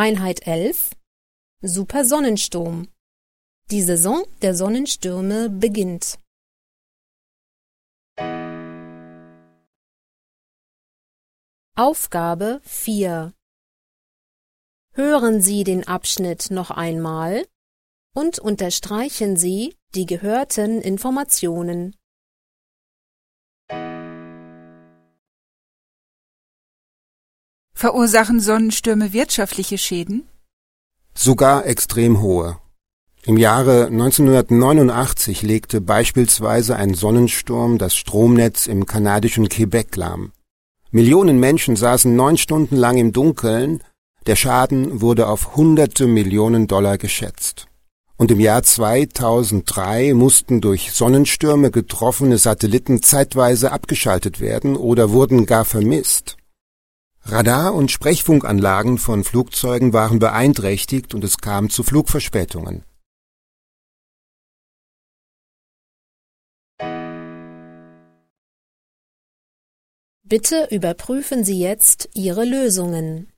Einheit 11 Supersonnensturm Die Saison der Sonnenstürme beginnt. Aufgabe 4 Hören Sie den Abschnitt noch einmal und unterstreichen Sie die gehörten Informationen. Verursachen Sonnenstürme wirtschaftliche Schäden? Sogar extrem hohe. Im Jahre 1989 legte beispielsweise ein Sonnensturm das Stromnetz im kanadischen Quebec lahm. Millionen Menschen saßen neun Stunden lang im Dunkeln, der Schaden wurde auf hunderte Millionen Dollar geschätzt. Und im Jahr 2003 mussten durch Sonnenstürme getroffene Satelliten zeitweise abgeschaltet werden oder wurden gar vermisst. Radar- und Sprechfunkanlagen von Flugzeugen waren beeinträchtigt und es kam zu Flugverspätungen. Bitte überprüfen Sie jetzt Ihre Lösungen.